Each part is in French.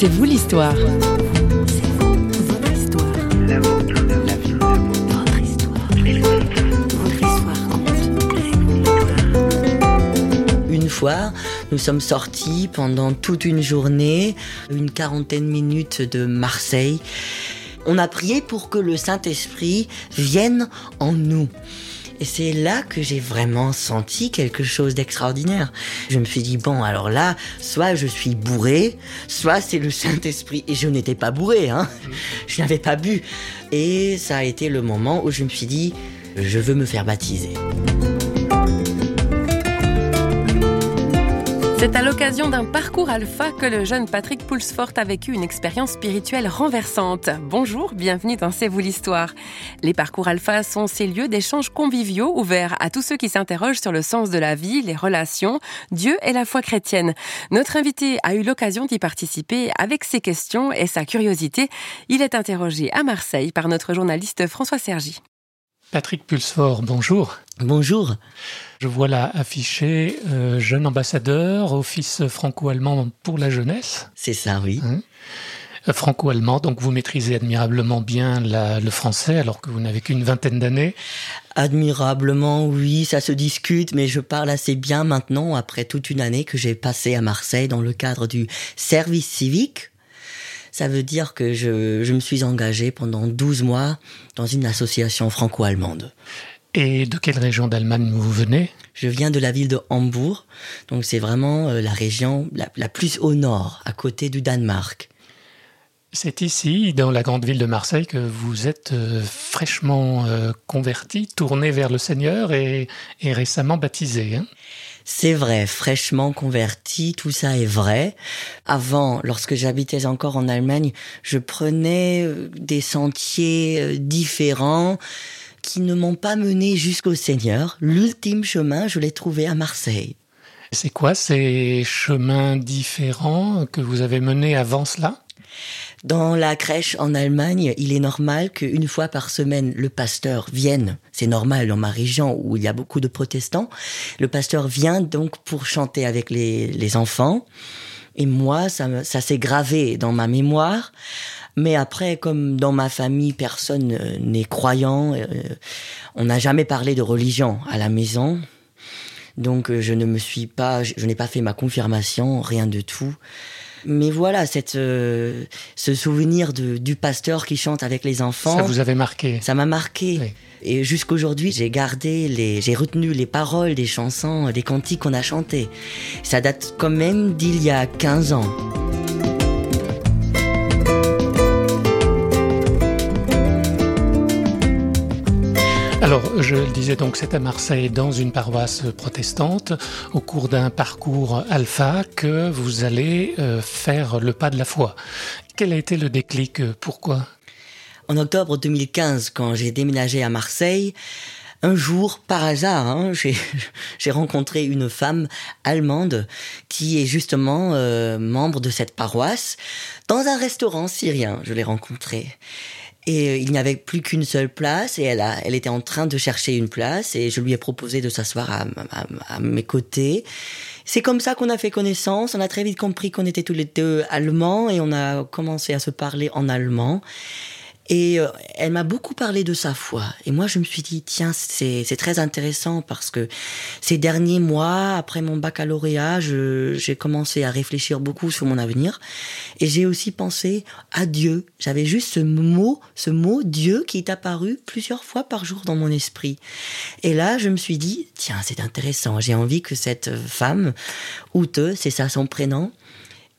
C'est vous l'histoire. Une fois, nous sommes sortis pendant toute une journée, une quarantaine de minutes de Marseille. On a prié pour que le Saint-Esprit vienne en nous. Et c'est là que j'ai vraiment senti quelque chose d'extraordinaire. Je me suis dit, bon, alors là, soit je suis bourré, soit c'est le Saint-Esprit. Et je n'étais pas bourré, hein. Je n'avais pas bu. Et ça a été le moment où je me suis dit, je veux me faire baptiser. C'est à l'occasion d'un parcours alpha que le jeune Patrick Poulsfort a vécu une expérience spirituelle renversante. Bonjour, bienvenue dans C'est vous l'histoire. Les parcours alpha sont ces lieux d'échanges conviviaux ouverts à tous ceux qui s'interrogent sur le sens de la vie, les relations, Dieu et la foi chrétienne. Notre invité a eu l'occasion d'y participer avec ses questions et sa curiosité. Il est interrogé à Marseille par notre journaliste François Sergi. Patrick Pulsfort, bonjour. Bonjour. Je vois là affiché euh, jeune ambassadeur, office franco-allemand pour la jeunesse. C'est ça, oui. Hein Euh, franco-allemand, donc vous maîtrisez admirablement bien la- le français alors que vous n'avez qu'une vingtaine d'années. Admirablement, oui, ça se discute, mais je parle assez bien maintenant après toute une année que j'ai passée à Marseille dans le cadre du service civique. Ça veut dire que je, je me suis engagé pendant 12 mois dans une association franco-allemande. Et de quelle région d'Allemagne vous venez? Je viens de la ville de Hambourg, donc c'est vraiment euh, la région la, la plus au nord, à côté du Danemark. C'est ici, dans la grande ville de Marseille, que vous êtes euh, fraîchement euh, converti, tourné vers le Seigneur et, et récemment baptisé. hein? C'est vrai, fraîchement converti, tout ça est vrai. Avant, lorsque j'habitais encore en Allemagne, je prenais euh, des sentiers euh, différents qui ne m'ont pas mené jusqu'au Seigneur. L'ultime chemin, je l'ai trouvé à Marseille. C'est quoi ces chemins différents que vous avez menés avant cela? Dans la crèche en Allemagne, il est normal qu'une fois par semaine, le pasteur vienne. C'est normal dans ma région où il y a beaucoup de protestants. Le pasteur vient donc pour chanter avec les, enfants. Et moi, ça, ça s'est gravé dans ma mémoire. Mais après, comme dans ma famille, personne euh, n'est croyant, euh, on n'a jamais parlé de religion à la maison. Donc euh, je ne me suis pas, je n'ai pas fait ma confirmation, rien de tout. Mais voilà, cette, euh, ce souvenir de, du pasteur qui chante avec les enfants, Ça vous avait marqué ça m'a marqué. Oui. Et jusqu'aujourd'hui, j'ai gardé les, j'ai retenu les paroles des chansons, des cantiques qu'on a chantés. Ça date quand même d'il y a 15 ans. Je le disais donc, c'est à Marseille, dans une paroisse protestante, au cours d'un parcours alpha, que vous allez euh, faire le pas de la foi. Quel a été le déclic euh, Pourquoi? En octobre 2015, quand j'ai déménagé à Marseille, un jour, par hasard, hein, j'ai j'ai rencontré une femme allemande qui est justement euh, membre de cette paroisse dans un restaurant syrien. Je l'ai rencontrée. Et euh, il n'y avait plus qu'une seule place et elle, a, elle était en train de chercher une place et je lui ai proposé de s'asseoir à, à- à mes côtés. C'est comme ça qu'on a fait connaissance. On a très vite compris qu'on était tous les deux allemands et on a commencé à se parler en allemand. Et euh, elle m'a beaucoup parlé de sa foi. Et moi, je me suis dit, tiens, c'est très intéressant parce que ces derniers mois, après mon baccalauréat, j'ai commencé à réfléchir beaucoup sur mon avenir. Et j'ai aussi pensé à Dieu. J'avais juste ce mot, ce mot Dieu qui est apparu plusieurs fois par jour dans mon esprit. Et là, je me suis dit, tiens, c'est intéressant. J'ai envie que cette femme, Ute, c'est ça son prénom,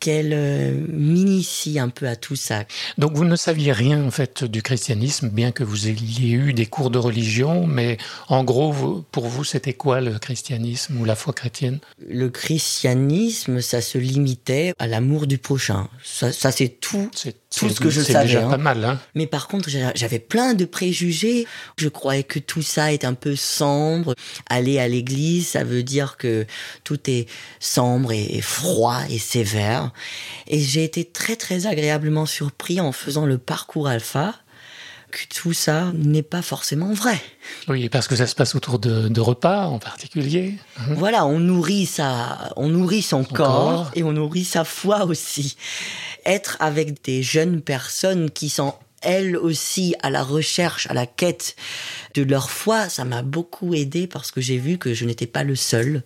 qu'elle euh, m'initie un peu à tout ça. Donc, vous ne saviez rien en fait du christianisme, bien que vous ayez eu des cours de religion, mais en gros, pour vous, c'était quoi le christianisme ou la foi chrétienne? Le christianisme, ça se limitait à l'amour du prochain. Ça, ça c'est tout. C'est Tout ce que je savais, déjà hein. pas mal, hein Mais par contre, j'a- j'avais plein de préjugés. Je croyais que tout ça est un peu sombre. Aller à l'église, ça veut dire que tout est sombre et froid et sévère. Et j'ai été très très agréablement surpris en faisant le parcours alpha que tout ça n'est pas forcément vrai. Oui, parce que ça se passe autour de, de repas en particulier. hein. Voilà, on nourrit sa, on nourrit son, corps, corps. et on nourrit sa foi aussi. Être avec des jeunes personnes qui sont elles aussi à la recherche, à la quête de leur foi, ça m'a beaucoup aidé parce que j'ai vu que je n'étais pas le seul.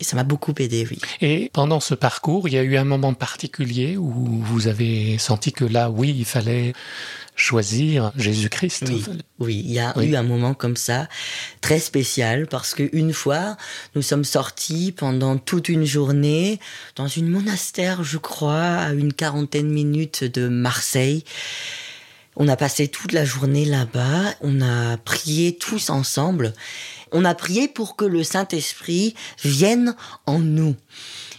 Et ça m'a beaucoup aidé, oui. Et pendant ce parcours, il y a eu un moment particulier où vous avez senti que là, oui, il fallait choisir Jésus-Christ. Oui, il y a eu un moment comme ça, très spécial, parce qu'une fois, nous sommes sortis pendant toute une journée dans une monastère, je crois, à une quarantaine de minutes de Marseille. On a passé toute la journée là-bas, on a prié tous ensemble, on a prié pour que le Saint-Esprit vienne en nous.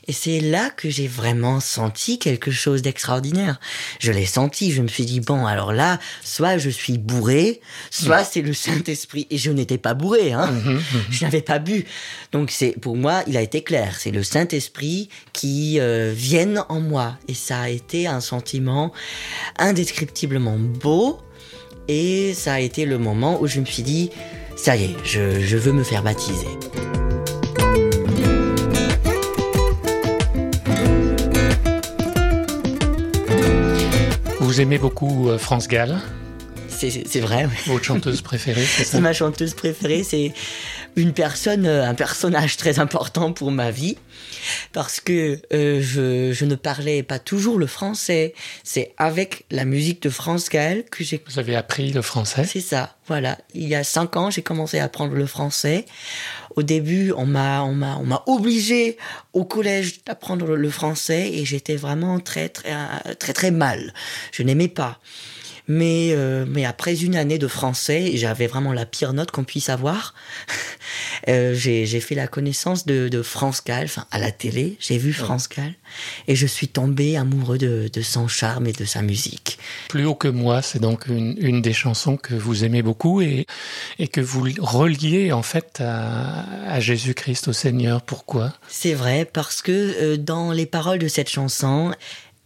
Et c'est là que j'ai vraiment senti quelque chose d'extraordinaire. Je l'ai senti, je me suis dit, bon, alors là, soit je suis bourré, soit c'est le Saint-Esprit. Et je n'étais pas bourré, hein. Mhm, mhm. Je n'avais pas bu. Donc c'est, pour moi, il a été clair. C'est le Saint-Esprit qui euh, vienne en moi. Et ça a été un sentiment indescriptiblement beau. Et ça a été le moment où je me suis dit, ça y est, je, je veux me faire baptiser. Vous aimez beaucoup euh, France Gall? C'est vrai. Votre chanteuse préférée, c'est ça? C'est ma chanteuse préférée. C'est une personne, euh, un personnage très important pour ma vie parce que euh, je, je, ne parlais pas toujours le français. C'est avec la musique de France Gall que j'ai. Vous avez appris le français C'est ça. Voilà. Il y a cinq ans, j'ai commencé à apprendre le français. Au début, on m'a, on m'a, on m'a obligé au collège d'apprendre le français et j'étais vraiment très, très, très, très mal. Je n'aimais pas. Mais, euh, mais après une année de français, j'avais vraiment la pire note qu'on puisse avoir. euh, j'ai fait la connaissance de, de France Gall, enfin à la télé, j'ai vu France Gall, et je suis tombé amoureux de, de, son charme et de sa musique. Plus haut que moi, c'est donc une, une, des chansons que vous aimez beaucoup et, et que vous reliez en fait à, à Jésus-Christ, au Seigneur. Pourquoi? C'est vrai, parce que euh, dans les paroles de cette chanson,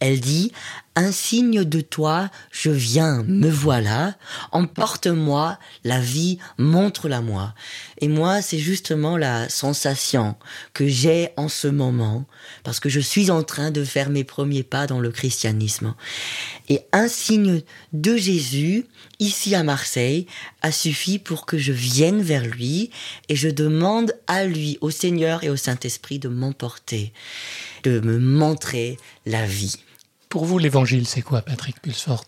elle dit Un signe de toi, je viens, me voilà, emporte-moi, la vie, montre-la moi. Et moi, c'est justement la sensation que j'ai en ce moment, parce que je suis en train de faire mes premiers pas dans le christianisme. Et un signe de Jésus, ici à Marseille, a suffi pour que je vienne vers lui et je demande à lui, au Seigneur et au Saint-Esprit de m'emporter, de me montrer la vie. Pour vous, l'évangile, c'est quoi, Patrick Pulsfort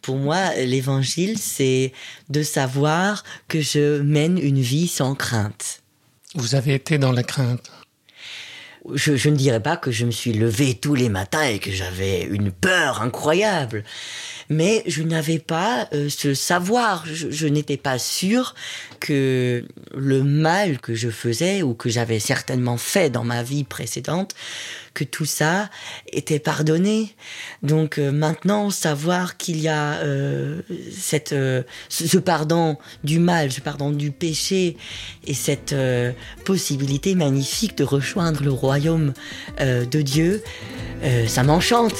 Pour moi, l'évangile, c'est de savoir que je mène une vie sans crainte. Vous avez été dans la crainte? Je, je, ne dirais pas que je me suis levé tous les matins et que j'avais une peur incroyable, mais je n'avais pas euh, ce savoir. Je, je n'étais pas sûr que le mal que je faisais ou que j'avais certainement fait dans ma vie précédente que tout ça était pardonné. Donc euh, maintenant, savoir qu'il y a euh, cette, euh, ce pardon du mal, ce pardon du péché et cette possibilité magnifique de rejoindre le royaume de Dieu, ça m'enchante.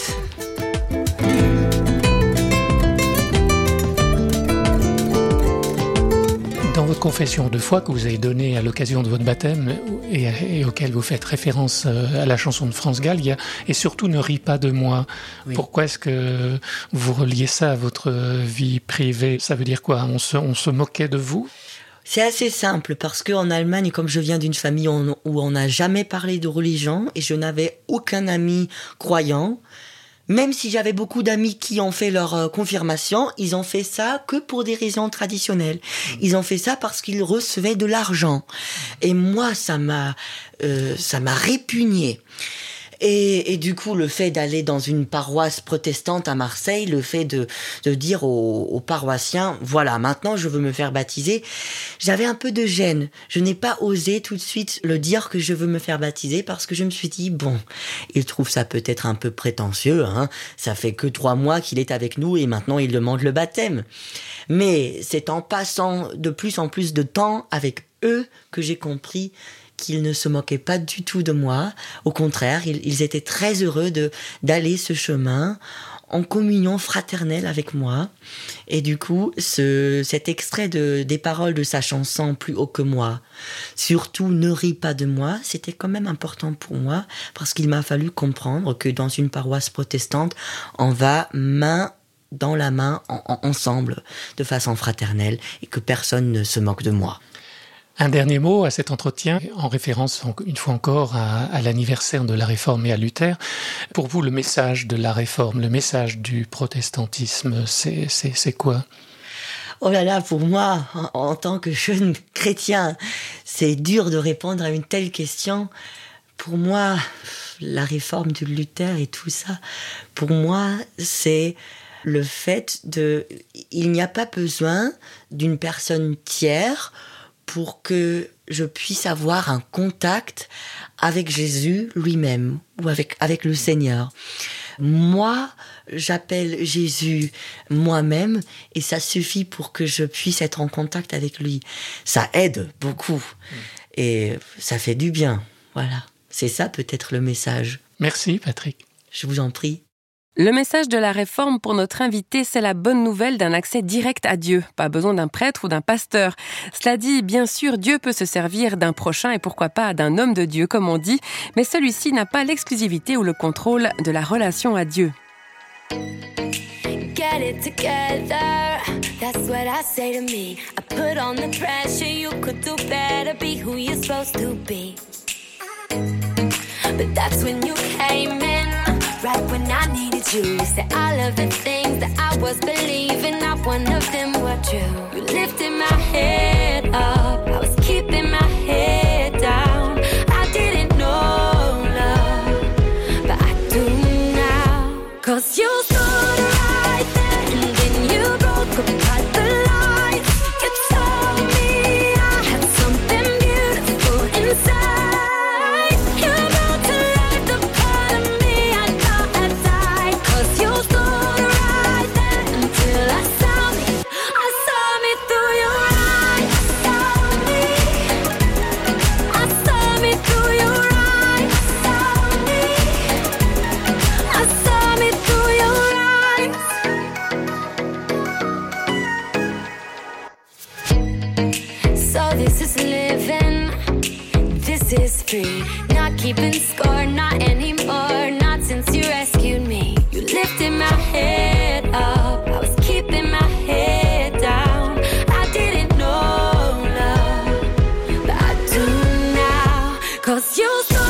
Confession de foi que vous avez donnée à l'occasion de votre baptême et, et, auquel vous faites référence euh, à la chanson de France Gall, il y a, et surtout ne ris pas de moi. Oui. Pourquoi est-ce que vous reliez ça à votre vie privée? Ça veut dire quoi? On se, on se moquait de vous? C'est assez simple parce qu'en Allemagne, comme je viens d'une famille où on n'a jamais parlé de religion et je n'avais aucun ami croyant, même si j'avais beaucoup d'amis qui ont fait leur euh, confirmation, ils ont fait ça que pour des raisons traditionnelles. Mmh. Ils ont fait ça parce qu'ils recevaient de l'argent. Et moi, ça m'a, euh, ça m'a répugné. Et, du coup, le fait d'aller dans une paroisse protestante à Marseille, le fait de, de dire aux, aux, paroissiens, voilà, maintenant je veux me faire baptiser, j'avais un peu de gêne. Je n'ai pas osé tout de suite le dire que je veux me faire baptiser parce que je me suis dit, bon, il trouve ça peut-être un peu prétentieux, hein. Ça fait que trois mois qu'il est avec nous et maintenant il demande le baptême. Mais c'est en passant de plus en plus de temps avec eux que j'ai compris qu'ils ne se moquaient pas du tout de moi. Au contraire, ils, étaient très heureux de d'aller ce chemin en communion fraternelle avec moi. Et du coup, ce, cet extrait de, des paroles de sa chanson Plus haut que moi, surtout ne ris pas de moi, c'était quand même important pour moi parce qu'il m'a fallu comprendre que dans une paroisse protestante, on va main dans la main, ensemble, de façon fraternelle, et que personne ne se moque de moi. Un dernier mot à cet entretien, en référence une fois encore à, l'anniversaire de la Réforme et à Luther. Pour vous, le message de la Réforme, le message du protestantisme, c'est quoi? Oh là là, pour moi, en, tant que jeune chrétien, c'est dur de répondre à une telle question. Pour moi, la réforme de Luther et tout ça, pour moi, c'est le fait de... Il n'y a pas besoin d'une personne tiers pour que je puisse avoir un contact avec Jésus lui-même ou avec, avec le Seigneur. Moi, j'appelle Jésus moi-même et ça suffit pour que je puisse être en contact avec lui. Ça aide beaucoup et ça fait du bien. Voilà. C'est ça peut-être le message. Merci Patrick. Je vous en prie. Le message de la réforme pour notre invité, c'est la bonne nouvelle d'un accès direct à Dieu. Pas besoin d'un prêtre ou d'un pasteur. Cela dit, bien sûr, Dieu peut se servir d'un prochain et pourquoi pas d'un homme de Dieu, comme on dit, mais celui-ci n'a pas l'exclusivité ou le contrôle de la relation à Dieu. Get it together, that's what I say to me. I put on the pressure, you could do better, be who you're supposed to be. But that's when you came in. Right when I needed you. You said all of the things that I was believing, not one of them were true. You lifted my head up, Cause you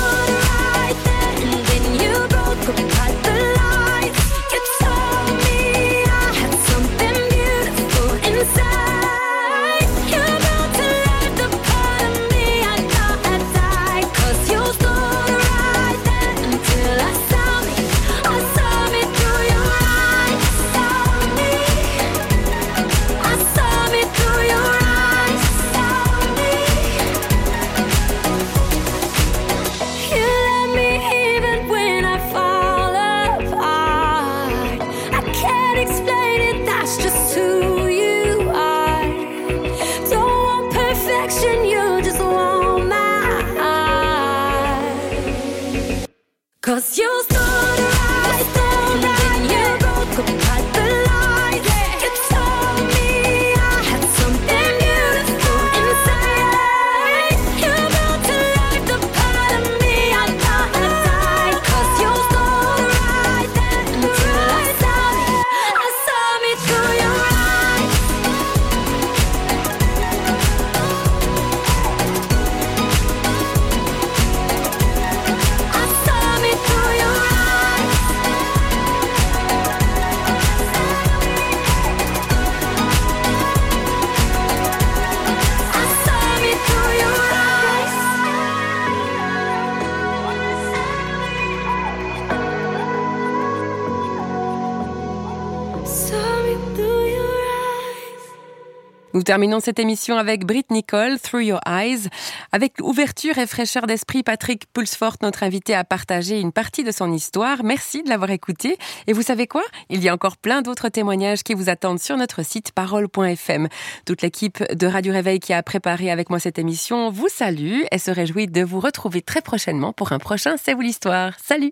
Nous terminons cette émission avec Britt Nicole, Through Your Eyes. Avec ouverture et fraîcheur d'esprit, Patrick Pulsfort, notre invité, a partagé une partie de son histoire. Merci de l'avoir écouté. Et vous savez quoi? Il y a encore plein d'autres témoignages qui vous attendent sur notre site parole.fm. Toute l'équipe de Radio Réveil qui a préparé avec moi cette émission vous salue et se réjouit de vous retrouver très prochainement pour un prochain C'est vous l'histoire. Salut